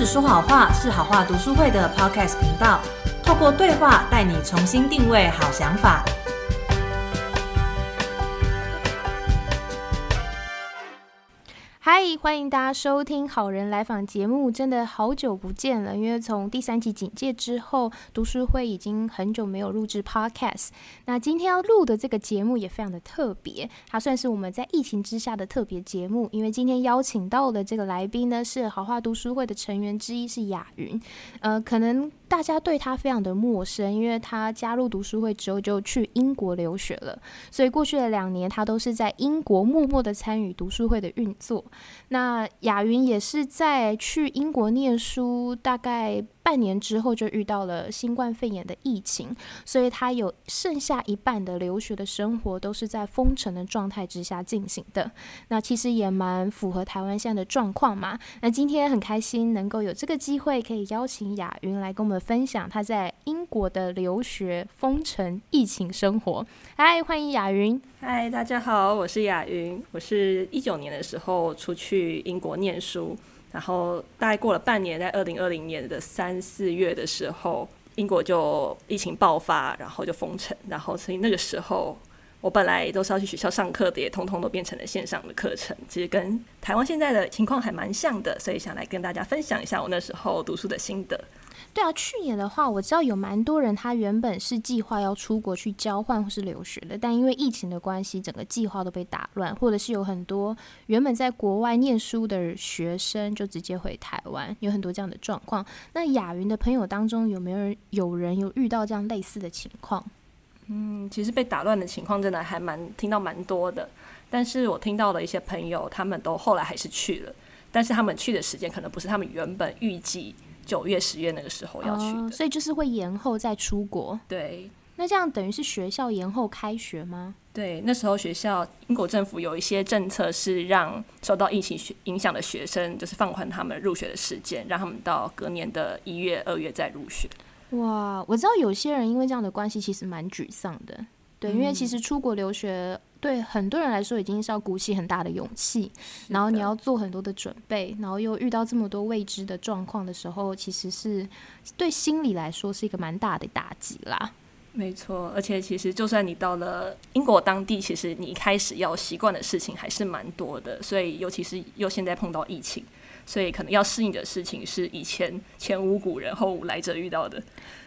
只说好话是好话读书会的 Podcast 频道，透过对话带你重新定位好想法。嗨，欢迎大家收听《好人来访》节目，真的好久不见了。因为从第三集警戒之后，读书会已经很久没有录制 Podcast。那今天要录的这个节目也非常的特别，它算是我们在疫情之下的特别节目。因为今天邀请到的这个来宾呢，是好话读书会的成员之一，是雅云。呃，可能。大家对他非常的陌生，因为他加入读书会之后就去英国留学了，所以过去的两年他都是在英国默默的参与读书会的运作。那雅云也是在去英国念书，大概。半年之后就遇到了新冠肺炎的疫情，所以他有剩下一半的留学的生活都是在封城的状态之下进行的。那其实也蛮符合台湾现在的状况嘛。那今天很开心能够有这个机会，可以邀请雅云来跟我们分享他在英国的留学、封城、疫情生活。嗨，欢迎雅云。嗨，大家好，我是雅云。我是一九年的时候出去英国念书。然后大概过了半年，在二零二零年的三四月的时候，英国就疫情爆发，然后就封城。然后所以那个时候，我本来都是要去学校上课的，也通通都变成了线上的课程。其实跟台湾现在的情况还蛮像的，所以想来跟大家分享一下我那时候读书的心得。对啊，去年的话，我知道有蛮多人，他原本是计划要出国去交换或是留学的，但因为疫情的关系，整个计划都被打乱，或者是有很多原本在国外念书的学生就直接回台湾，有很多这样的状况。那雅云的朋友当中，有没有人有人有遇到这样类似的情况？嗯，其实被打乱的情况真的还蛮听到蛮多的，但是我听到的一些朋友，他们都后来还是去了，但是他们去的时间可能不是他们原本预计。九月、十月那个时候要去的，所以就是会延后再出国。对，那这样等于是学校延后开学吗？对，那时候学校英国政府有一些政策是让受到疫情影响的学生，就是放宽他们入学的时间，让他们到隔年的一月、二月再入学。哇，我知道有些人因为这样的关系，其实蛮沮丧的。对，因为其实出国留学对很多人来说已经是要鼓起很大的勇气，然后你要做很多的准备，然后又遇到这么多未知的状况的时候，其实是对心理来说是一个蛮大的打击啦。没错，而且其实就算你到了英国当地，其实你一开始要习惯的事情还是蛮多的，所以尤其是又现在碰到疫情，所以可能要适应的事情是以前前无古人后无来者遇到的，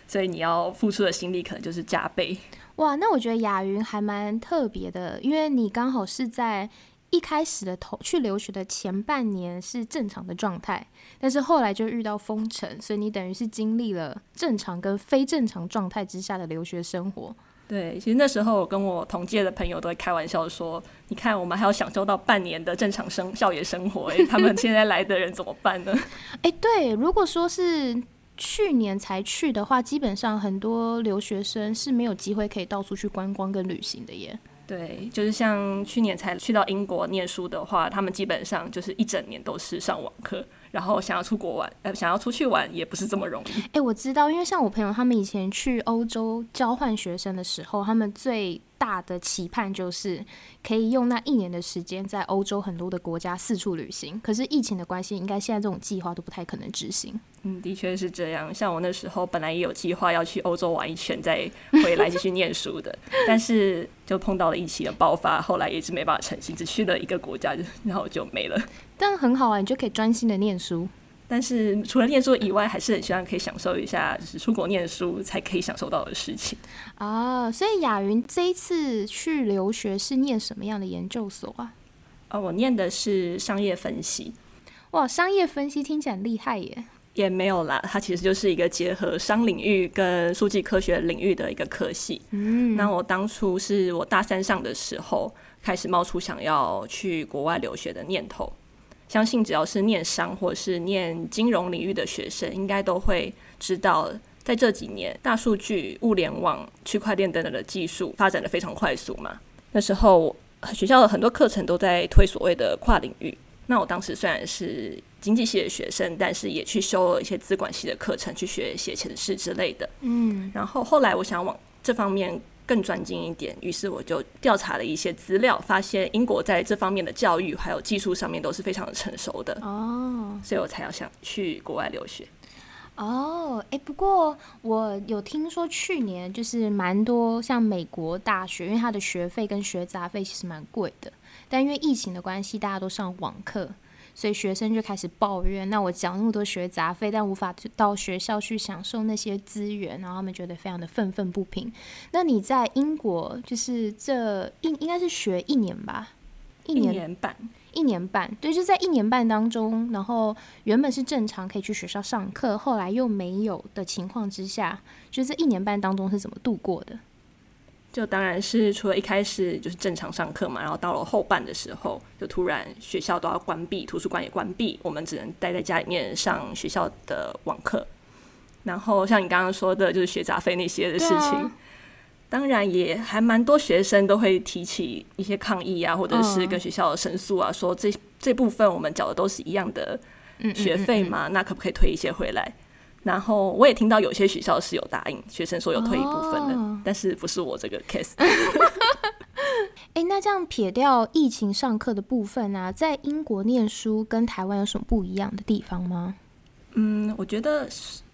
所以你要付出的心力可能就是加倍。哇，那我觉得雅云还蛮特别的，因为你刚好是在一开始的头去留学的前半年是正常的状态，但是后来就遇到封城，所以你等于是经历了正常跟非正常状态之下的留学生活。对，其实那时候我跟我同届的朋友都会开玩笑说：“你看，我们还要享受到半年的正常生校园生活，哎，他们现在来的人怎么办呢？” 哎，对，如果说是。去年才去的话，基本上很多留学生是没有机会可以到处去观光跟旅行的耶。对，就是像去年才去到英国念书的话，他们基本上就是一整年都是上网课，然后想要出国玩，呃，想要出去玩也不是这么容易。哎，我知道，因为像我朋友他们以前去欧洲交换学生的时候，他们最大的期盼就是可以用那一年的时间在欧洲很多的国家四处旅行。可是疫情的关系，应该现在这种计划都不太可能执行。嗯，的确是这样。像我那时候本来也有计划要去欧洲玩一圈，再回来继续念书的，但是就碰到了疫情的爆发，后来一直没办法成行，只去了一个国家，然后就没了。但很好啊，你就可以专心的念书。但是除了念书以外，还是很希望可以享受一下，就是出国念书才可以享受到的事情啊。所以雅云这一次去留学是念什么样的研究所啊？啊，我念的是商业分析。哇，商业分析听起来很厉害耶！也没有啦，它其实就是一个结合商领域跟数据科学领域的一个科系。嗯，那我当初是我大三上的时候开始冒出想要去国外留学的念头。相信只要是念商或是念金融领域的学生，应该都会知道，在这几年，大数据、物联网、区块链等等的技术发展的非常快速嘛。那时候学校的很多课程都在推所谓的跨领域。那我当时虽然是经济系的学生，但是也去修了一些资管系的课程，去学写程式之类的。嗯，然后后来我想往这方面更专精一点。于是我就调查了一些资料，发现英国在这方面的教育还有技术上面都是非常的成熟的哦，所以我才要想去国外留学。哦，哎，不过我有听说去年就是蛮多像美国大学，因为它的学费跟学杂费其实蛮贵的，但因为疫情的关系，大家都上网课。所以学生就开始抱怨，那我缴那么多学杂费，但无法到学校去享受那些资源，然后他们觉得非常的愤愤不平。那你在英国就是这应应该是学一年吧？一年半，一年半，对，就在一年半当中，然后原本是正常可以去学校上课，后来又没有的情况之下，就这一年半当中是怎么度过的？就当然是除了一开始就是正常上课嘛，然后到了后半的时候，就突然学校都要关闭，图书馆也关闭，我们只能待在家里面上学校的网课。然后像你刚刚说的，就是学杂费那些的事情，当然也还蛮多学生都会提起一些抗议啊，或者是跟学校申诉啊，说这这部分我们缴的都是一样的学费嘛，那可不可以退一些回来？然后我也听到有些学校是有答应学生说有退一部分的，但是不是我这个 case。哎，那这样撇掉疫情上课的部分啊，在英国念书跟台湾有什么不一样的地方吗？嗯，我觉得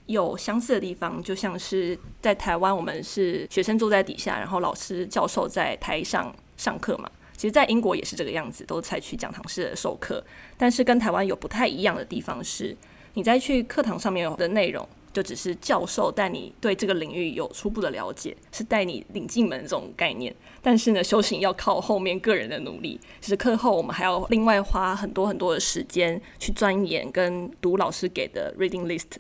有相似的地方，就像是在台湾，我们是学生坐在底下，然后老师教授在台上上课嘛。其实，在英国也是这个样子，都采取讲堂式的授课。但是跟台湾有不太一样的地方是。你在去课堂上面的内容，就只是教授带你对这个领域有初步的了解，是带你领进门这种概念。但是呢，修行要靠后面个人的努力。其实课后我们还要另外花很多很多的时间去钻研跟读老师给的 reading list，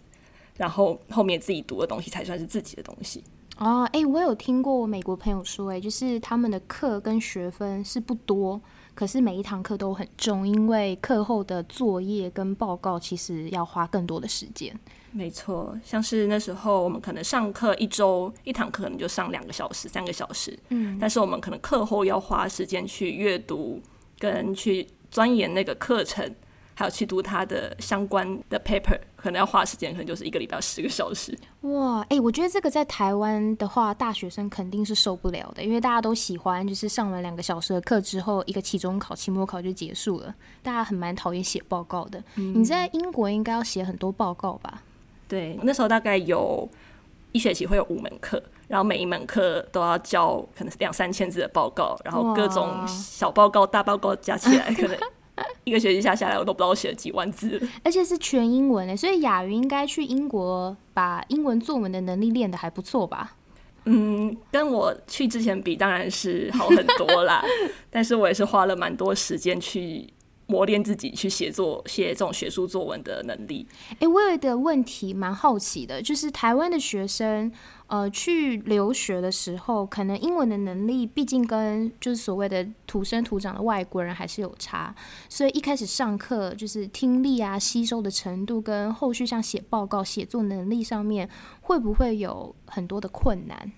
然后后面自己读的东西才算是自己的东西。哦，哎，我有听过我美国朋友说，哎，就是他们的课跟学分是不多。可是每一堂课都很重，因为课后的作业跟报告其实要花更多的时间。没错，像是那时候我们可能上课一周一堂课可能就上两个小时、三个小时，嗯，但是我们可能课后要花时间去阅读跟去钻研那个课程。还有去读他的相关的 paper，可能要花时间，可能就是一个礼拜十个小时。哇，哎，我觉得这个在台湾的话，大学生肯定是受不了的，因为大家都喜欢，就是上完两个小时的课之后，一个期中考、期末考就结束了，大家很蛮讨厌写报告的。你在英国应该要写很多报告吧？对，那时候大概有一学期会有五门课，然后每一门课都要交可能两三千字的报告，然后各种小报告、大报告加起来可能。一个学期下下来，我都不知道我写了几万字，而且是全英文诶，所以雅云应该去英国把英文作文的能力练得还不错吧？嗯，跟我去之前比，当然是好很多啦。但是我也是花了蛮多时间去磨练自己，去写作写这种学术作文的能力。哎，我有一个问题蛮好奇的，就是台湾的学生。呃，去留学的时候，可能英文的能力毕竟跟就是所谓的土生土长的外国人还是有差，所以一开始上课就是听力啊吸收的程度，跟后续像写报告、写作能力上面，会不会有很多的困难？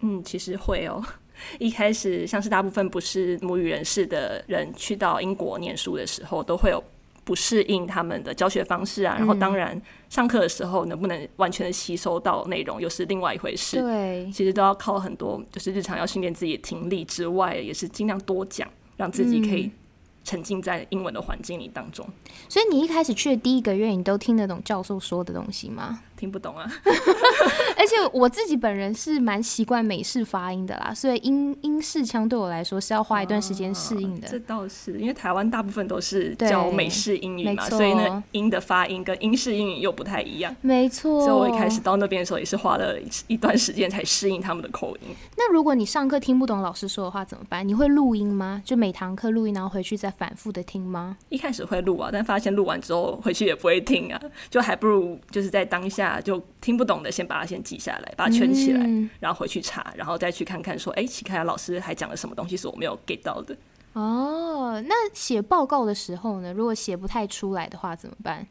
嗯，其实会哦。一开始像是大部分不是母语人士的人去到英国念书的时候，都会有。不适应他们的教学方式啊，然后当然上课的时候能不能完全的吸收到内容又是另外一回事。对，其实都要靠很多，就是日常要训练自己的听力之外，也是尽量多讲，让自己可以。沉浸在英文的环境里当中，所以你一开始去的第一个月，你都听得懂教授说的东西吗？听不懂啊！而且我自己本人是蛮习惯美式发音的啦，所以英英式腔对我来说是要花一段时间适应的。这倒是，因为台湾大部分都是教美式英语嘛，所以呢，英的发音跟英式英语又不太一样。没错，所以我一开始到那边的时候也是花了一段时间才适应他们的口音。那如果你上课听不懂老师说的话怎么办？你会录音吗？就每堂课录音，然后回去再。反复的听吗？一开始会录啊，但发现录完之后回去也不会听啊，就还不如就是在当下就听不懂的，先把它先记下来，把它圈起来，然后回去查，然后再去看看说，哎，奇凯老师还讲了什么东西是我没有 get 到的。哦，那写报告的时候呢？如果写不太出来的话怎么办？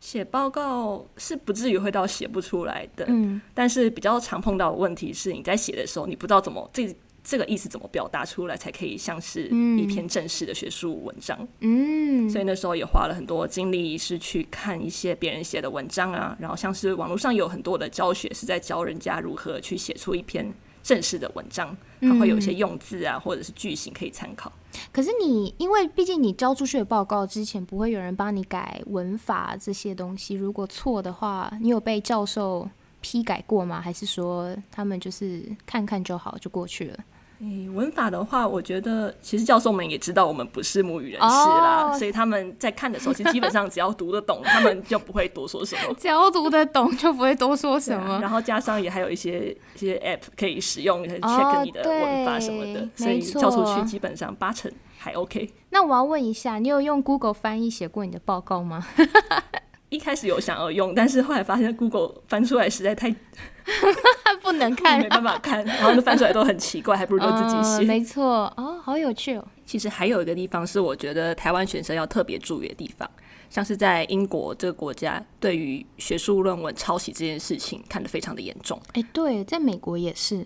写报告是不至于会到写不出来的，嗯，但是比较常碰到的问题是，你在写的时候，你不知道怎么这。这个意思怎么表达出来才可以像是一篇正式的学术文章？嗯，所以那时候也花了很多精力是去看一些别人写的文章啊，然后像是网络上有很多的教学是在教人家如何去写出一篇正式的文章，它会有一些用字啊，或者是句型可以参考。可是你，因为毕竟你交出去的报告之前，不会有人帮你改文法这些东西。如果错的话，你有被教授批改过吗？还是说他们就是看看就好就过去了？诶，文法的话，我觉得其实教授们也知道我们不是母语人士啦，所以他们在看的时候，其实基本上只要读得懂，他们就不会多说什么。只要读得懂，就不会多说什么。然后加上也还有一些一些 app 可以使用，check 你的文法什么的，所以交出去基本上八成还 OK。那我要问一下，你有用 Google 翻译写过你的报告吗？一开始有想要用，但是后来发现 Google 翻出来实在太 不能看，没办法看，然后就翻出来都很奇怪，还不如 就自己写。没错，哦，好有趣哦。其实还有一个地方是我觉得台湾学生要特别注意的地方，像是在英国这个国家，对于学术论文抄袭这件事情看得非常的严重。哎，对，在美国也是。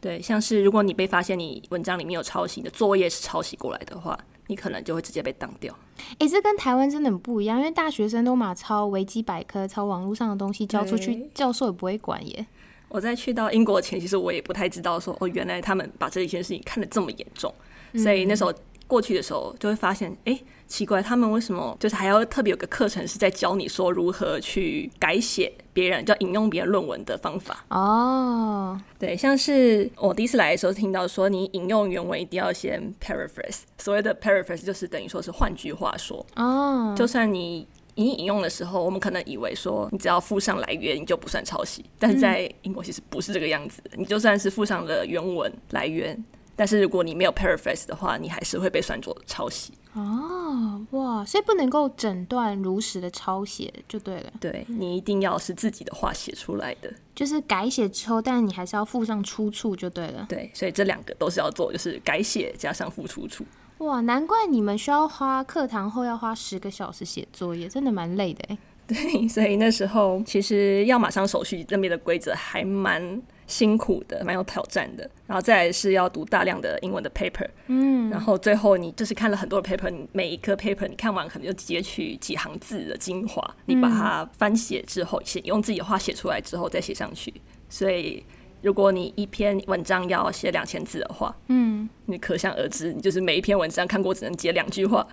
对，像是如果你被发现你文章里面有抄袭，你的作业是抄袭过来的话。你可能就会直接被当掉。哎，这跟台湾真的很不一样，因为大学生都马抄维基百科、抄网络上的东西交出去，教授也不会管耶。我在去到英国前，其实我也不太知道说，哦，原来他们把这一件事情看得这么严重，所以那时候。过去的时候就会发现，哎，奇怪，他们为什么就是还要特别有个课程是在教你说如何去改写别人，叫引用别人论文的方法？哦，对，像是我第一次来的时候听到说，你引用原文一定要先 paraphrase，所谓的 paraphrase 就是等于说是换句话说。哦，就算你你引用的时候，我们可能以为说你只要附上来源，你就不算抄袭，但是在英国其实不是这个样子，你就算是附上了原文来源。但是如果你没有 paraphrase 的话，你还是会被算作抄袭。哦，哇，所以不能够诊断如实的抄写就对了。对你一定要是自己的话写出来的，就是改写之后，但是你还是要附上出处就对了。对，所以这两个都是要做，就是改写加上附出处。哇，难怪你们需要花课堂后要花十个小时写作业，真的蛮累的哎。对，所以那时候其实要马上手续那边的规则还蛮。辛苦的，蛮有挑战的。然后再来是要读大量的英文的 paper，嗯，然后最后你就是看了很多的 paper，你每一个 paper 你看完可能就截取几行字的精华，你把它翻写之后，写用自己的话写出来之后再写上去。所以如果你一篇文章要写两千字的话，嗯，你可想而知，你就是每一篇文章看过只能截两句话，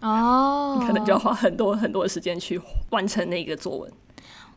哦，你可能就要花很多很多的时间去完成那个作文。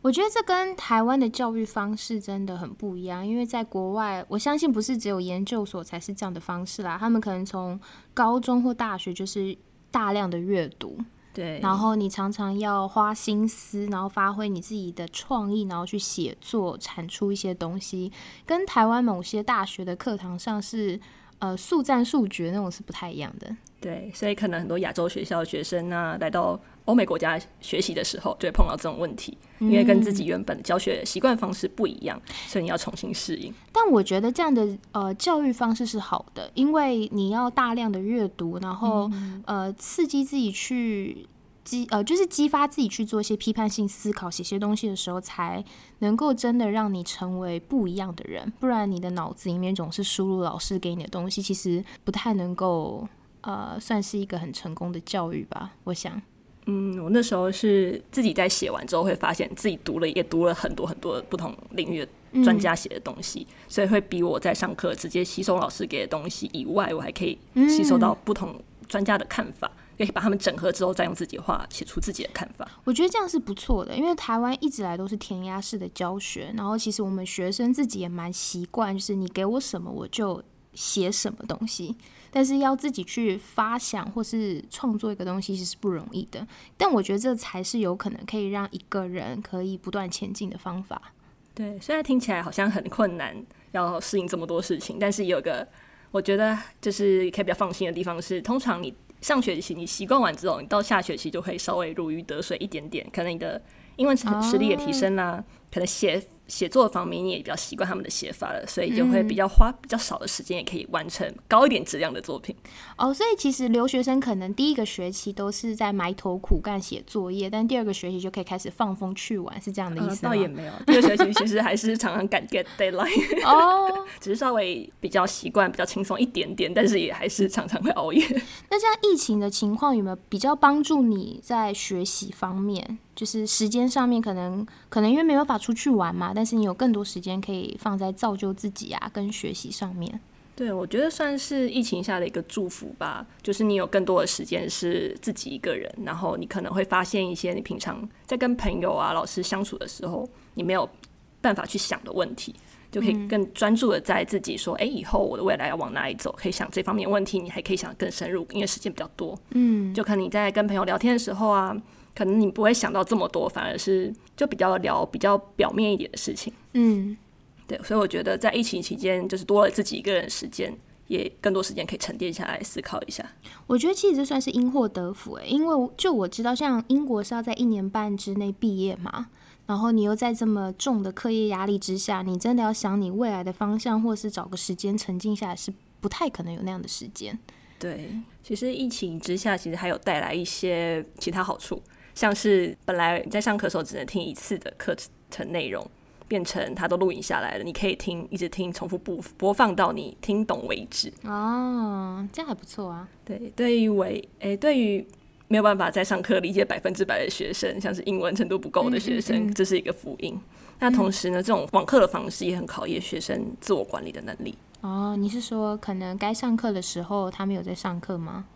我觉得这跟台湾的教育方式真的很不一样，因为在国外，我相信不是只有研究所才是这样的方式啦。他们可能从高中或大学就是大量的阅读，对，然后你常常要花心思，然后发挥你自己的创意，然后去写作，产出一些东西，跟台湾某些大学的课堂上是呃速战速决那种是不太一样的。对，所以可能很多亚洲学校的学生呢，来到欧美国家学习的时候，就会碰到这种问题，因为跟自己原本的教学习惯方式不一样，所以你要重新适应。但我觉得这样的呃教育方式是好的，因为你要大量的阅读，然后呃刺激自己去激呃就是激发自己去做一些批判性思考，写些东西的时候，才能够真的让你成为不一样的人。不然你的脑子里面总是输入老师给你的东西，其实不太能够。呃，算是一个很成功的教育吧，我想。嗯，我那时候是自己在写完之后，会发现自己读了也读了很多很多不同领域的专家写的东西，所以会比我在上课直接吸收老师给的东西以外，我还可以吸收到不同专家的看法，可以把他们整合之后，再用自己的话写出自己的看法。我觉得这样是不错的，因为台湾一直来都是填鸭式的教学，然后其实我们学生自己也蛮习惯，就是你给我什么我就写什么东西。但是要自己去发想或是创作一个东西，其实是不容易的。但我觉得这才是有可能可以让一个人可以不断前进的方法。对，虽然听起来好像很困难，要适应这么多事情，但是有个我觉得就是可以比较放心的地方是，通常你上学期你习惯完之后，你到下学期就会稍微如鱼得水一点点，可能你的英文实力也提升啦，可能写。写作方面你也比较习惯他们的写法了，所以就会比较花比较少的时间，也可以完成高一点质量的作品。哦，所以其实留学生可能第一个学期都是在埋头苦干写作业，但第二个学期就可以开始放风去玩，是这样的意思吗？倒也没有，第二学期其实还是常常赶 get deadline。哦，只是稍微比较习惯，比较轻松一点点，但是也还是常常会熬夜。那这样疫情的情况有没有比较帮助你在学习方面？就是时间上面可能可能因为没办法出去玩嘛。但是你有更多时间可以放在造就自己啊跟学习上面。对，我觉得算是疫情下的一个祝福吧，就是你有更多的时间是自己一个人，然后你可能会发现一些你平常在跟朋友啊、老师相处的时候，你没有办法去想的问题，就可以更专注的在自己说，哎，以后我的未来要往哪里走，可以想这方面问题，你还可以想更深入，因为时间比较多。嗯，就可能你在跟朋友聊天的时候啊，可能你不会想到这么多，反而是就比较聊比较表面一点的事情。嗯。对，所以我觉得在疫情期间，就是多了自己一个人时间，也更多时间可以沉淀下来思考一下。我觉得其实这算是因祸得福诶，因为就我知道，像英国是要在一年半之内毕业嘛，然后你又在这么重的课业压力之下，你真的要想你未来的方向，或是找个时间沉静下来，是不太可能有那样的时间。对，其实疫情之下，其实还有带来一些其他好处，像是本来你在上课的时候只能听一次的课程内容。变成它都录影下来了，你可以听，一直听，重复播播放到你听懂为止。哦，这样还不错啊。对，对于为诶，对于没有办法在上课理解百分之百的学生，像是英文程度不够的学生，这是一个福音。那同时呢，这种网课的方式也很考验学生自我管理的能力。哦，你是说可能该上课的时候他们有在上课吗？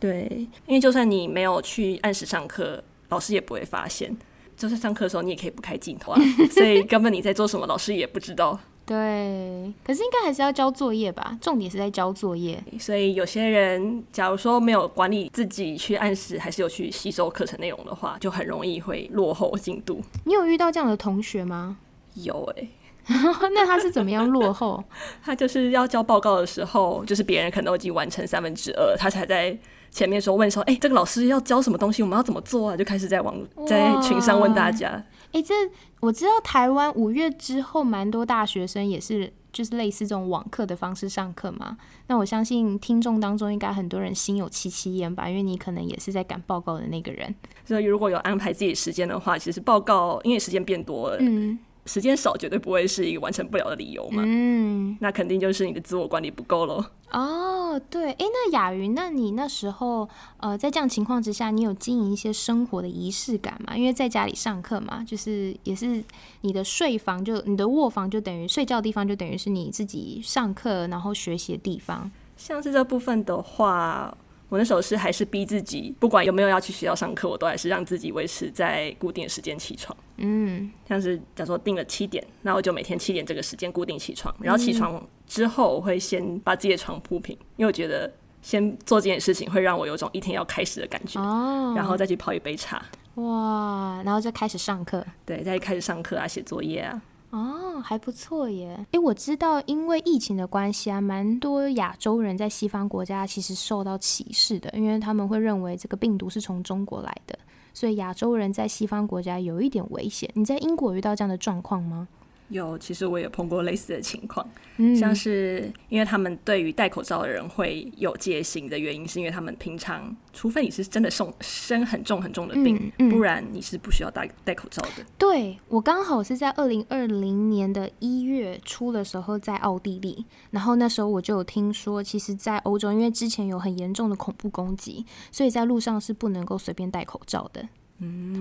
对，因为就算你没有去按时上课，老师也不会发现。就是上课的时候，你也可以不开镜头啊，所以根本你在做什么，老师也不知道。对，可是应该还是要交作业吧？重点是在交作业。所以有些人，假如说没有管理自己去按时，还是有去吸收课程内容的话，就很容易会落后进度。你有遇到这样的同学吗？有哎，那他是怎么样落后？他就是要交报告的时候，就是别人可能已经完成三分之二，他才在。前面说问说，哎，这个老师要教什么东西？我们要怎么做啊？就开始在网在群上问大家。哎，这我知道，台湾五月之后，蛮多大学生也是就是类似这种网课的方式上课嘛。那我相信听众当中应该很多人心有戚戚焉吧，因为你可能也是在赶报告的那个人。所以如果有安排自己时间的话，其实报告因为时间变多了，嗯。时间少绝对不会是一个完成不了的理由嘛？嗯，那肯定就是你的自我管理不够喽。哦，对，哎，那雅云，那你那时候呃，在这样情况之下，你有经营一些生活的仪式感吗？因为在家里上课嘛，就是也是你的睡房，就你的卧房，就等于睡觉的地方，就等于是你自己上课然后学习的地方。像是这部分的话。我那时候是还是逼自己，不管有没有要去学校上课，我都还是让自己维持在固定的时间起床。嗯，像是假如说定了七点，那我就每天七点这个时间固定起床。然后起床之后，我会先把自己的床铺平，因为我觉得先做这件事情会让我有种一天要开始的感觉。哦，然后再去泡一杯茶。哇，然后再开始上课。对，再开始上课啊，写作业啊。哦，还不错耶！诶，我知道，因为疫情的关系啊，蛮多亚洲人在西方国家其实受到歧视的，因为他们会认为这个病毒是从中国来的，所以亚洲人在西方国家有一点危险。你在英国遇到这样的状况吗？有，其实我也碰过类似的情况，像是因为他们对于戴口罩的人会有戒心的原因，是因为他们平常，除非你是真的生生很重很重的病，不然你是不需要戴戴口罩的。对我刚好是在二零二零年的一月初的时候在奥地利，然后那时候我就有听说，其实，在欧洲，因为之前有很严重的恐怖攻击，所以在路上是不能够随便戴口罩的。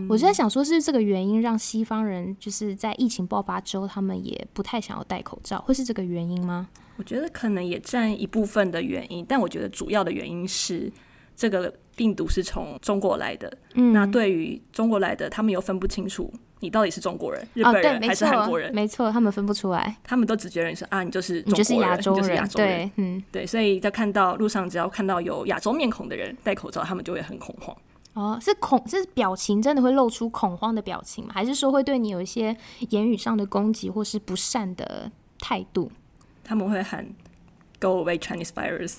我就在想，说是这个原因让西方人就是在疫情爆发之后，他们也不太想要戴口罩，会是这个原因吗？我觉得可能也占一部分的原因，但我觉得主要的原因是这个病毒是从中国来的。嗯，那对于中国来的，他们又分不清楚你到底是中国人、日本人还是韩国人，没错，他们分不出来，他们都只觉得你是啊，你就是你就是亚洲 人，对，嗯，对，所以在看到路上只要看到有亚洲面孔的人戴口罩，他们就会很恐慌。哦，是恐是表情真的会露出恐慌的表情吗？还是说会对你有一些言语上的攻击或是不善的态度？他们会喊 “Go away, Chinese virus”。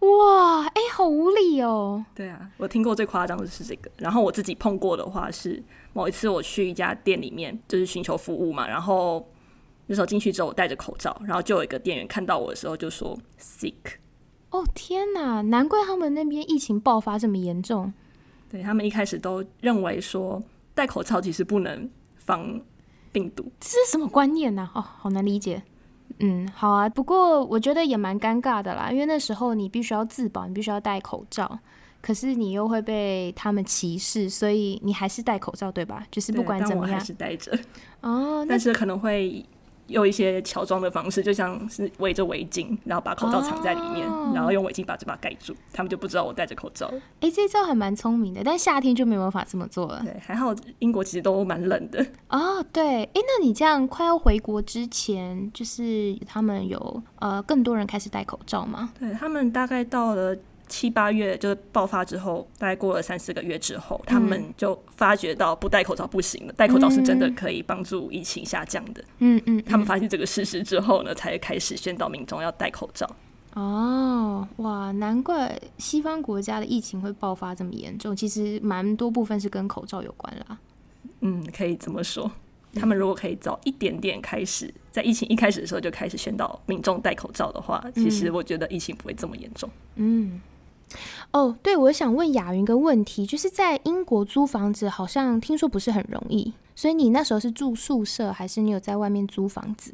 哇，哎，好无理哦。对啊，我听过最夸张的是这个。然后我自己碰过的话是，某一次我去一家店里面，就是寻求服务嘛。然后那时候进去之后，我戴着口罩，然后就有一个店员看到我的时候就说 “sick”。哦天哪，难怪他们那边疫情爆发这么严重。对他们一开始都认为说戴口罩其实不能防病毒，这是什么观念呢？哦，好难理解。嗯，好啊，不过我觉得也蛮尴尬的啦，因为那时候你必须要自保，你必须要戴口罩。可是你又会被他们歧视，所以你还是戴口罩，对吧？就是不管怎么样，还是戴着。哦，但是可能会。用一些乔装的方式，就像是围着围巾，然后把口罩藏在里面，然后用围巾把嘴巴盖住，他们就不知道我戴着口罩。哎，这招还蛮聪明的，但夏天就没有办法这么做了。对，还好英国其实都蛮冷的。哦，对，哎，那你这样快要回国之前，就是他们有呃更多人开始戴口罩吗？对他们大概到了。七八月就是爆发之后，大概过了三四个月之后，他们就发觉到不戴口罩不行了，戴口罩是真的可以帮助疫情下降的。嗯嗯，他们发现这个事实之后呢，才开始宣导民众要戴口罩。哦，哇，难怪西方国家的疫情会爆发这么严重，其实蛮多部分是跟口罩有关啦。嗯，可以这么说。他们如果可以早一点点开始，在疫情一开始的时候就开始宣导民众戴口罩的话，其实我觉得疫情不会这么严重。嗯。哦，对，我想问雅云一个问题，就是在英国租房子，好像听说不是很容易，所以你那时候是住宿舍，还是你有在外面租房子？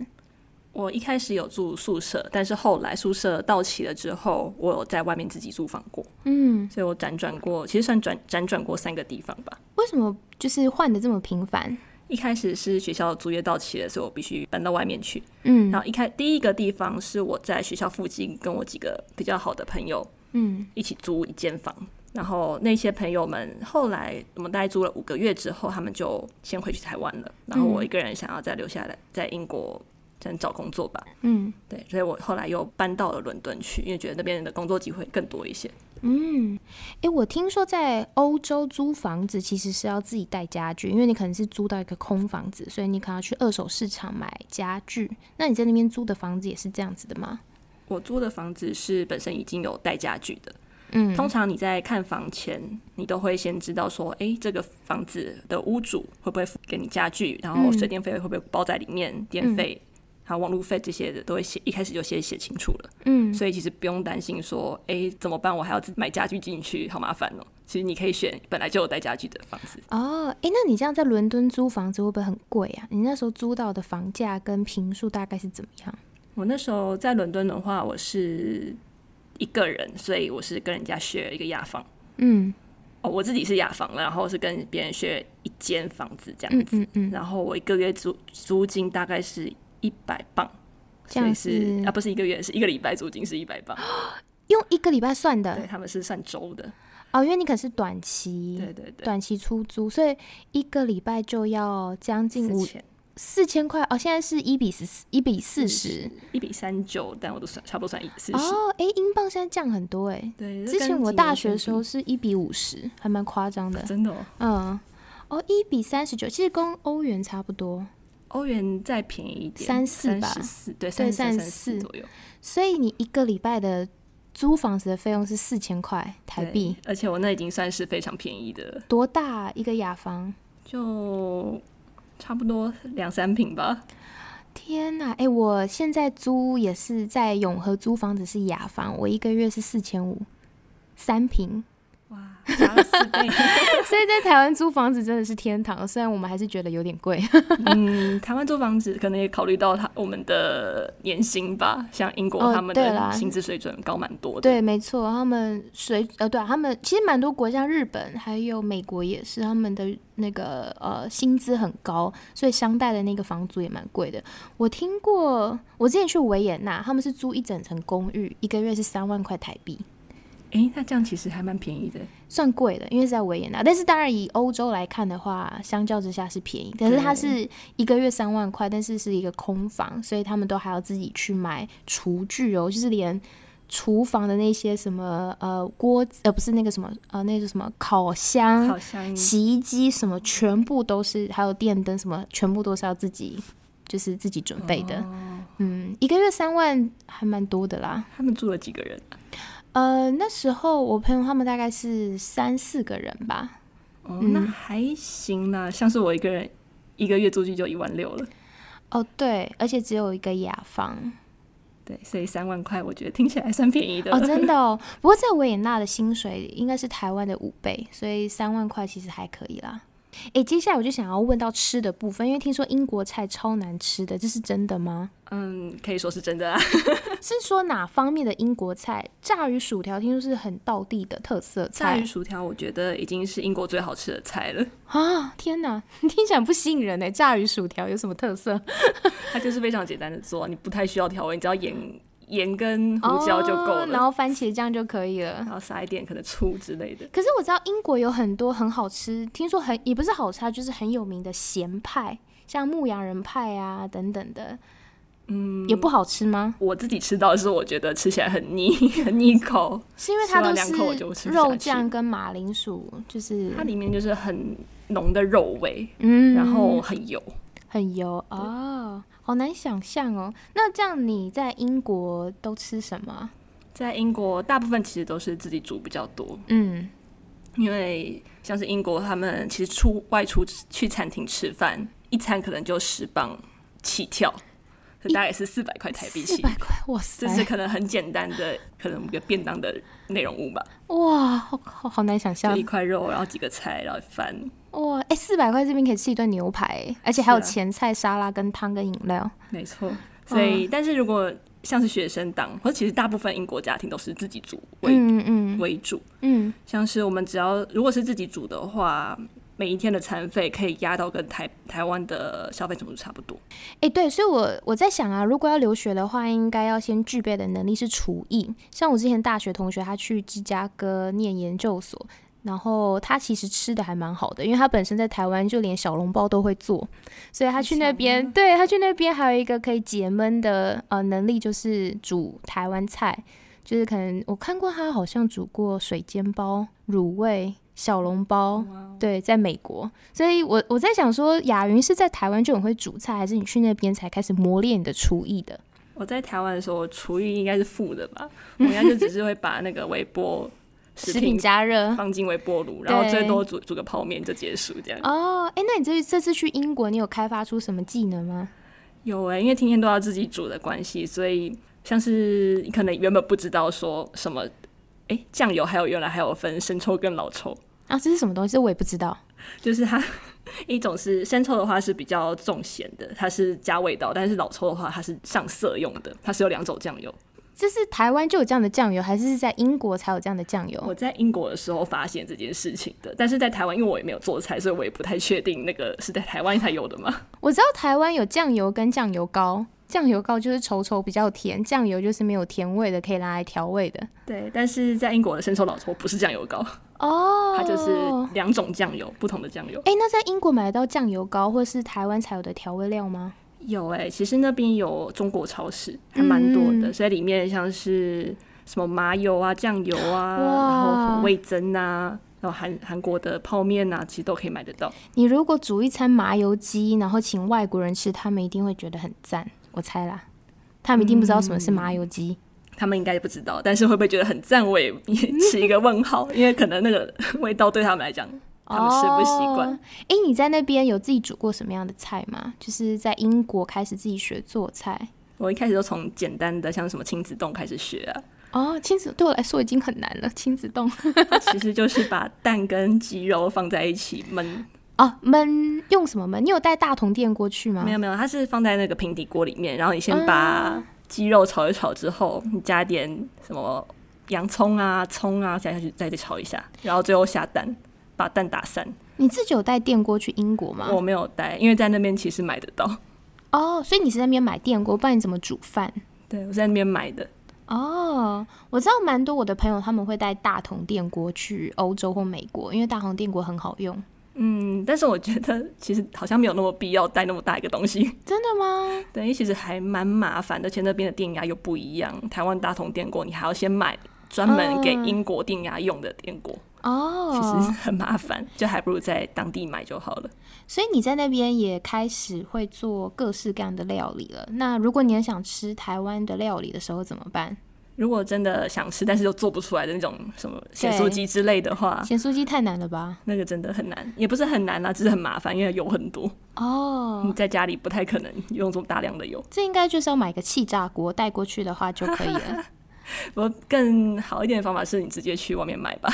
我一开始有住宿舍，但是后来宿舍到期了之后，我有在外面自己租房过。嗯，所以我辗转过，其实算转辗转过三个地方吧。为什么就是换的这么频繁？一开始是学校租约到期了，所以我必须搬到外面去。嗯，然后一开第一个地方是我在学校附近跟我几个比较好的朋友。嗯，一起租一间房，然后那些朋友们后来我们大概租了五个月之后，他们就先回去台湾了。然后我一个人想要再留下来，在英国先找工作吧。嗯，对，所以我后来又搬到了伦敦去，因为觉得那边的工作机会更多一些。嗯，哎，我听说在欧洲租房子其实是要自己带家具，因为你可能是租到一个空房子，所以你可能要去二手市场买家具。那你在那边租的房子也是这样子的吗？我租的房子是本身已经有带家具的，嗯，通常你在看房前，你都会先知道说，哎，这个房子的屋主会不会给你家具，然后水电费会不会包在里面，电费还有网路费这些的都会写，一开始就先写清楚了，嗯，所以其实不用担心说，哎，怎么办？我还要买家具进去，好麻烦哦。其实你可以选本来就有带家具的房子。哦，哎，那你这样在伦敦租房子会不会很贵啊？你那时候租到的房价跟平数大概是怎么样？我那时候在伦敦的话，我是一个人，所以我是跟人家 share 一个雅房。嗯，哦，我自己是雅房然后是跟别人 share 一间房子这样子。嗯嗯然后我一个月租租金大概是一百磅，所以是啊，不是一个月，是一个礼拜租金是一百磅。用一个礼拜算的？对，他们是算周的。哦，因为你可是短期，对对对，短期出租，所以一个礼拜就要将近五千。四千块哦，现在是一比四一比四十，一比三九，但我都算差不多算一四十。哦，哎，英镑现在降很多哎。对，之前我大学的时候是一比五十，还蛮夸张的。真的？哦。嗯，哦，一比三十九，其实跟欧元差不多。欧元再便宜一点，三四吧，四对，三三四左右。所以你一个礼拜的租房子的费用是四千块台币，而且我那已经算是非常便宜的。多大一个雅房？就。差不多两三平吧。天呐，哎，我现在租也是在永和租房子是雅房，我一个月是四千五，三平。所以在台湾租房子真的是天堂，虽然我们还是觉得有点贵。嗯，台湾租房子可能也考虑到他我们的年薪吧，像英国他们的薪资水准高蛮多的。对，没错，他们水呃，对，他们其实蛮多国家，日本还有美国也是，他们的那个呃薪资很高，所以相带的那个房租也蛮贵的。我听过，我之前去维也纳，他们是租一整层公寓，一个月是三万块台币。哎，那这样其实还蛮便宜的，算贵的，因为是在维也纳。但是当然以欧洲来看的话，相较之下是便宜。可是它是一个月三万块，但是是一个空房，所以他们都还要自己去买厨具哦，就是连厨房的那些什么呃锅呃不是那个什么呃那个什么烤箱、烤箱、洗衣机什么，全部都是还有电灯什么，全部都是要自己就是自己准备的。嗯，一个月三万还蛮多的啦。他们住了几个人？呃，那时候我朋友他们大概是三四个人吧。哦，那还行啦，像是我一个人，一个月租金就一万六了。哦，对，而且只有一个雅房。对，所以三万块，我觉得听起来算便宜的。哦，真的哦。不过在维也纳的薪水应该是台湾的五倍，所以三万块其实还可以啦。哎，接下来我就想要问到吃的部分，因为听说英国菜超难吃的，这是真的吗？嗯，可以说是真的啊。是说哪方面的英国菜？炸鱼薯条听说是很道地的特色菜。炸鱼薯条，我觉得已经是英国最好吃的菜了啊！天哪，听起来不吸引人呢。炸鱼薯条有什么特色？它就是非常简单的做，你不太需要调味，你只要盐、盐跟胡椒就够了，然后番茄酱就可以了，然后撒一点可能醋之类的。可是我知道英国有很多很好吃，听说很也不是好吃，就是很有名的咸派，像牧羊人派啊等等的。嗯，也不好吃吗？我自己吃到的是，我觉得吃起来很腻，很腻口。是因为它都是肉酱跟马铃薯，就是它里面就是很浓的肉味，嗯，然后很油，很油啊，好难想象哦。那这样你在英国都吃什么？在英国大部分其实都是自己煮比较多，嗯，因为像是英国他们其实出外出去餐厅吃饭，一餐可能就十磅起跳。大概是四百块台币起，四百块，哇塞！这是可能很简单的，可能一个便当的内容物吧。哇，好好好难想象，一块肉，然后几个菜，然后饭。哇，哎，四百块这边可以吃一顿牛排，而且还有前菜、沙拉跟汤跟饮料。没错，所以但是如果像是学生党，或者其实大部分英国家庭都是自己煮为嗯嗯为主。嗯，像是我们只要如果是自己煮的话。每一天的餐费可以压到跟台台湾的消费程度差不多。哎，对，所以我我在想啊，如果要留学的话，应该要先具备的能力是厨艺。像我之前大学同学，他去芝加哥念研究所，然后他其实吃的还蛮好的，因为他本身在台湾就连小笼包都会做，所以他去那边，对他去那边还有一个可以解闷的呃能力，就是煮台湾菜，就是可能我看过他好像煮过水煎包、卤味。小笼包，对，在美国，所以我我在想说，雅云是在台湾就很会煮菜，还是你去那边才开始磨练你的厨艺的？我在台湾的时候，厨艺应该是负的吧，我应该就只是会把那个微波食品加热，放进微波炉，然后最多煮煮个泡面就结束这样。哦，哎，那你这这次去英国，你有开发出什么技能吗？有哎，因为天天都要自己煮的关系，所以像是你可能原本不知道说什么，哎，酱油还有原来还有分生抽跟老抽。啊，这是什么东西？我也不知道。就是它一种是生抽的话是比较重咸的，它是加味道；但是老抽的话，它是上色用的。它是有两种酱油。这是台湾就有这样的酱油，还是是在英国才有这样的酱油？我在英国的时候发现这件事情的，但是在台湾，因为我也没有做菜，所以我也不太确定那个是在台湾才有的吗？我知道台湾有酱油跟酱油膏。酱油膏就是稠稠比较甜，酱油就是没有甜味的，可以拿来调味的。对，但是在英国的生抽老抽不是酱油膏哦，它就是两种酱油，不同的酱油。哎，那在英国买得到酱油膏，或是台湾才有的调味料吗？有哎，其实那边有中国超市，还蛮多的，所以里面像是什么麻油啊、酱油啊，然后味增啊，然后韩韩国的泡面啊，其实都可以买得到。你如果煮一餐麻油鸡，然后请外国人吃，他们一定会觉得很赞。我猜啦，他们一定不知道什么是麻油鸡，他们应该不知道，但是会不会觉得很赞？我也 是 一个问号，因为可能那个 味道对他们来讲，他们吃不习惯。哎，你在那边有自己煮过什么样的菜吗？就是在英国开始自己学做菜。我一开始都从简单的像什么亲子冻开始学啊。哦，亲子对我来说已经很难了。亲子冻 其实就是把蛋跟鸡肉放在一起焖。哦，焖用什么焖？你有带大铜电锅去吗？没有没有，它是放在那个平底锅里面，然后你先把鸡肉炒一炒之后，你加点什么洋葱啊、葱啊加下去，再再炒一下，然后最后下蛋，把蛋打散。你自己有带电锅去英国吗？我没有带，因为在那边其实买得到。哦，所以你是在那边买电锅，不然你怎么煮饭？对，我在那边买的。哦，我知道蛮多我的朋友他们会带大同电锅去欧洲或美国，因为大同电锅很好用。嗯，但是我觉得其实好像没有那么必要带那么大一个东西。真的吗？等于其实还蛮麻烦的，而且那边的电压又不一样。台湾大同电锅，你还要先买专门给英国电压用的电锅。哦，其实很麻烦，就还不如在当地买就好了。所以你在那边也开始会做各式各样的料理了。那如果你很想吃台湾的料理的时候怎么办？如果真的想吃，但是又做不出来的那种什么咸酥鸡之类的话，咸酥鸡太难了吧？那个真的很难，也不是很难啦，只是很麻烦，因为油很多哦。你在家里不太可能用这么大量的油，这应该就是要买个气炸锅带过去的话就可以了。不过更好一点的方法是你直接去外面买吧。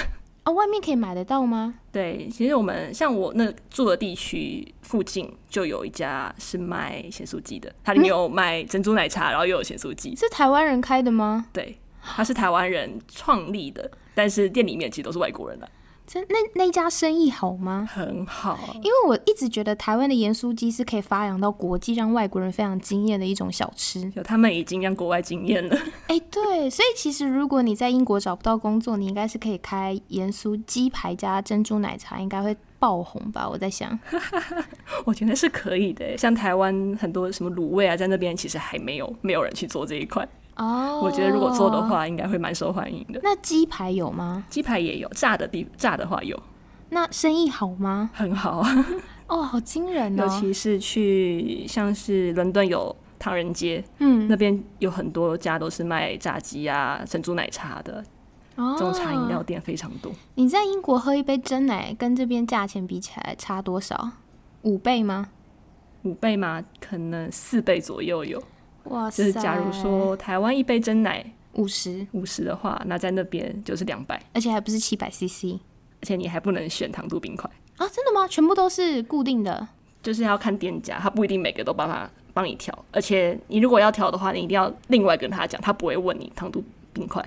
哦，外面可以买得到吗？对，其实我们像我那住的地区附近就有一家是卖咸酥鸡的，它里面有卖珍珠奶茶，然后又有咸酥鸡。是台湾人开的吗？对，它是台湾人创立的，但是店里面其实都是外国人的。这那那家生意好吗？很好，因为我一直觉得台湾的盐酥鸡是可以发扬到国际，让外国人非常惊艳的一种小吃。有他们已经让国外惊艳了。哎，对，所以其实如果你在英国找不到工作，你应该是可以开盐酥鸡排加珍珠奶茶，应该会爆红吧？我在想，我觉得是可以的。像台湾很多什么卤味啊，在那边其实还没有没有人去做这一块。哦，我觉得如果做的话，应该会蛮受欢迎的。那鸡排有吗？鸡排也有，炸的地炸的话有。那生意好吗？很好。哦，好惊人哦！尤其是去像是伦敦有唐人街，嗯，那边有很多家都是卖炸鸡啊、珍珠奶茶的，这种茶饮料店非常多。你在英国喝一杯真奶，跟这边价钱比起来差多少？五倍吗？五倍吗？可能四倍左右有。哇就是假如说台湾一杯真奶五十五十的话，那在那边就是两百，而且还不是七百 CC，而且你还不能选糖度冰块啊？真的吗？全部都是固定的？就是要看店家，他不一定每个都帮他帮你调，而且你如果要调的话，你一定要另外跟他讲，他不会问你糖度冰块。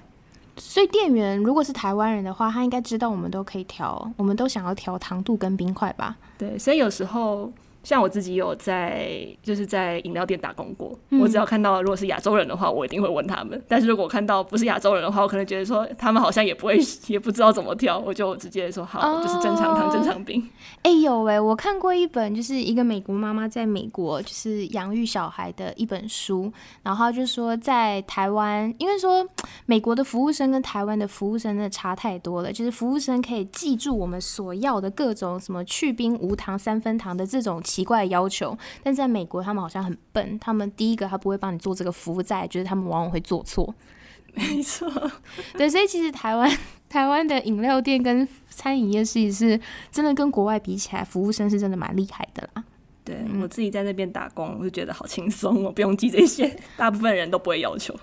所以店员如果是台湾人的话，他应该知道我们都可以调，我们都想要调糖度跟冰块吧？对，所以有时候。像我自己有在，就是在饮料店打工过。我只要看到如果是亚洲人的话，我一定会问他们。但是如果看到不是亚洲人的话，我可能觉得说他们好像也不会，也不知道怎么挑，我就直接说好，就是正常糖、正常冰。哎有哎，我看过一本，就是一个美国妈妈在美国就是养育小孩的一本书，然后就说在台湾，因为说美国的服务生跟台湾的服务生真的差太多了，就是服务生可以记住我们所要的各种什么去冰、无糖、三分糖的这种。奇怪的要求，但在美国他们好像很笨。他们第一个他不会帮你做这个服务，在就是他们往往会做错。没错，对，所以其实台湾 台湾的饮料店跟餐饮业是是真的跟国外比起来，服务生是真的蛮厉害的啦。对我自己在那边打工，我就觉得好轻松，我不用记这些，大部分人都不会要求。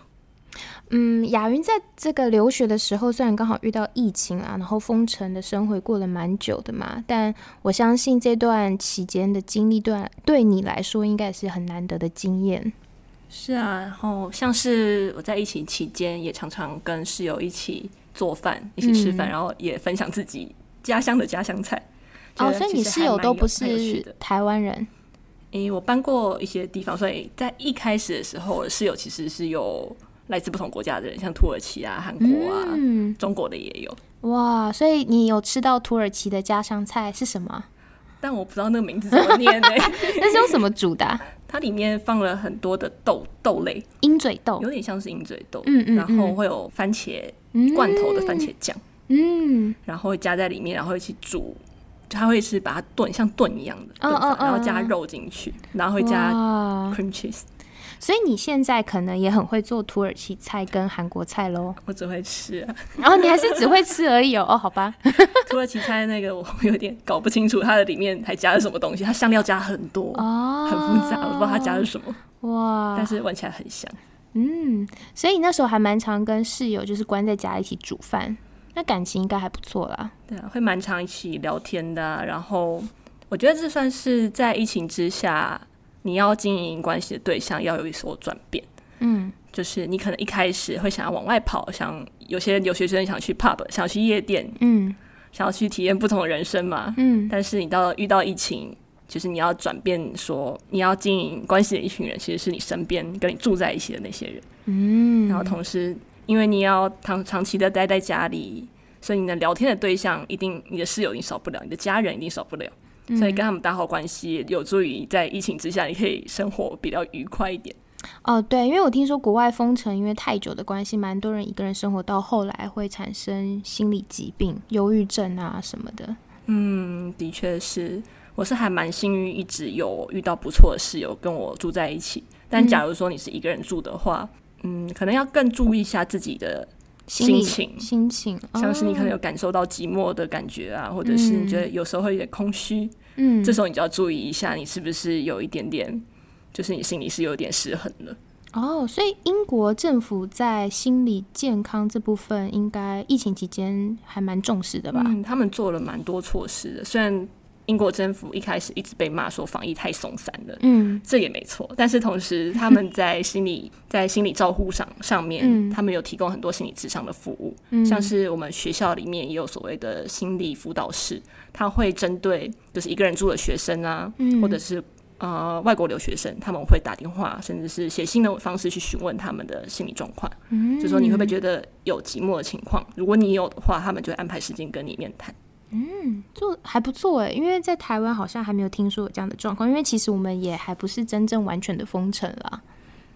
嗯，雅云在这个留学的时候，虽然刚好遇到疫情啊，然后封城的生活过了蛮久的嘛，但我相信这段期间的经历，对对你来说应该是很难得的经验。是啊，然后像是我在疫情期间，也常常跟室友一起做饭，一起吃饭，然后也分享自己家乡的家乡菜。哦，所以你室友都不是台湾人？诶，我搬过一些地方，所以在一开始的时候，室友其实是有。来自不同国家的人，像土耳其啊、韩国啊、中国的也有。哇，所以你有吃到土耳其的家乡菜是什么？但我不知道那个名字怎么念呢？那是用什么煮的？它里面放了很多的豆豆类，鹰嘴豆，有点像是鹰嘴豆。嗯嗯。然后会有番茄罐头的番茄酱，嗯，然后会加在里面，然后一起煮。它会是把它炖像炖一样的炖法，然后加肉进去，然后会加 cream cheese。所以你现在可能也很会做土耳其菜跟韩国菜喽？我只会吃，然后你还是只会吃而已哦。哦，好吧。土耳其菜那个我有点搞不清楚，它的里面还加了什么东西？它香料加很多，哦，很复杂，我不知道它加了什么。哇！但是闻起来很香。嗯，所以你那时候还蛮常跟室友就是关在家一起煮饭，那感情应该还不错啦。对啊，会蛮常一起聊天的。然后我觉得这算是在疫情之下。你要经营关系的对象要有一所转变，嗯，就是你可能一开始会想要往外跑，想有些留学生想去 pub，想去夜店，嗯，想要去体验不同的人生嘛，嗯，但是你到遇到疫情，就是你要转变，说你要经营关系的一群人，其实是你身边跟你住在一起的那些人，嗯，然后同时因为你要长长期的待在家里，所以你的聊天的对象一定你的室友一定少不了，你的家人一定少不了。所以跟他们打好关系，有助于在疫情之下，你可以生活比较愉快一点。哦，对，因为我听说国外封城，因为太久的关系，蛮多人一个人生活到后来会产生心理疾病、忧郁症啊什么的。嗯，的确是，我是还蛮幸运，一直有遇到不错的室友跟我住在一起。但假如说你是一个人住的话，嗯，可能要更注意一下自己的。心情，心情，像是你可能有感受到寂寞的感觉啊，或者是你觉得有时候会有点空虚，嗯，这时候你就要注意一下，你是不是有一点点，就是你心里是有点失衡了。哦，所以英国政府在心理健康这部分，应该疫情期间还蛮重视的吧？嗯，他们做了蛮多措施的。虽然英国政府一开始一直被骂说防疫太松散了，嗯，这也没错。但是同时，他们在心理 在心理照护上上面，他们有提供很多心理智商的服务，像是我们学校里面也有所谓的心理辅导室，他会针对就是一个人住的学生啊，或者是。呃，外国留学生他们会打电话，甚至是写信的方式去询问他们的心理状况，就说你会不会觉得有寂寞的情况？如果你有的话，他们就会安排时间跟你面谈。嗯，做还不错哎，因为在台湾好像还没有听说有这样的状况，因为其实我们也还不是真正完全的封城了。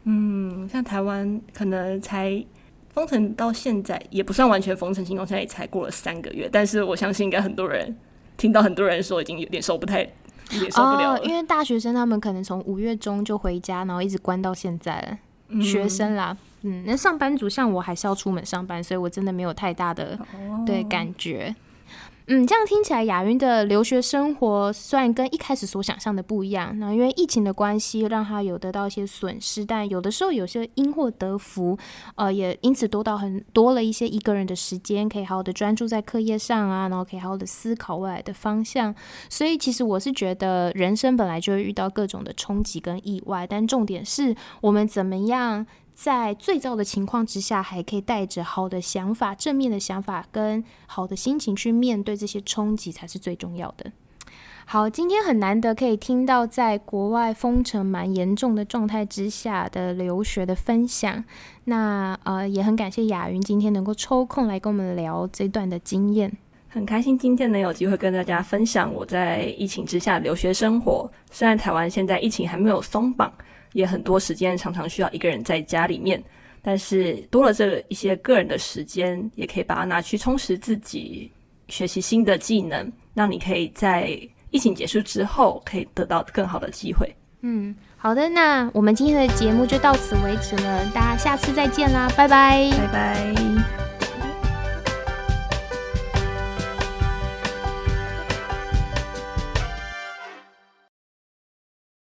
嗯，像台湾可能才封城到现在也不算完全封城情况，现在也才过了三个月，但是我相信应该很多人听到很多人说已经有点受不太。也受不了，因为大学生他们可能从五月中就回家，然后一直关到现在。学生啦，嗯，那上班族像我还是要出门上班，所以我真的没有太大的对感觉。嗯，这样听起来，亚云的留学生活虽然跟一开始所想象的不一样，那因为疫情的关系，让他有得到一些损失，但有的时候有些因祸得福，呃，也因此多到很多了一些一个人的时间，可以好好的专注在课业上啊，然后可以好好的思考未来的方向。所以，其实我是觉得，人生本来就会遇到各种的冲击跟意外，但重点是我们怎么样。在最糟的情况之下，还可以带着好的想法、正面的想法跟好的心情去面对这些冲击，才是最重要的。好，今天很难得可以听到在国外封城蛮严重的状态之下的留学的分享。那呃，也很感谢雅云今天能够抽空来跟我们聊这段的经验。很开心今天能有机会跟大家分享我在疫情之下留学生活。虽然台湾现在疫情还没有松绑。也很多时间常常需要一个人在家里面，但是多了这一些个人的时间，也可以把它拿去充实自己，学习新的技能，让你可以在疫情结束之后可以得到更好的机会。嗯，好的，那我们今天的节目就到此为止了，大家下次再见啦，拜拜，拜拜。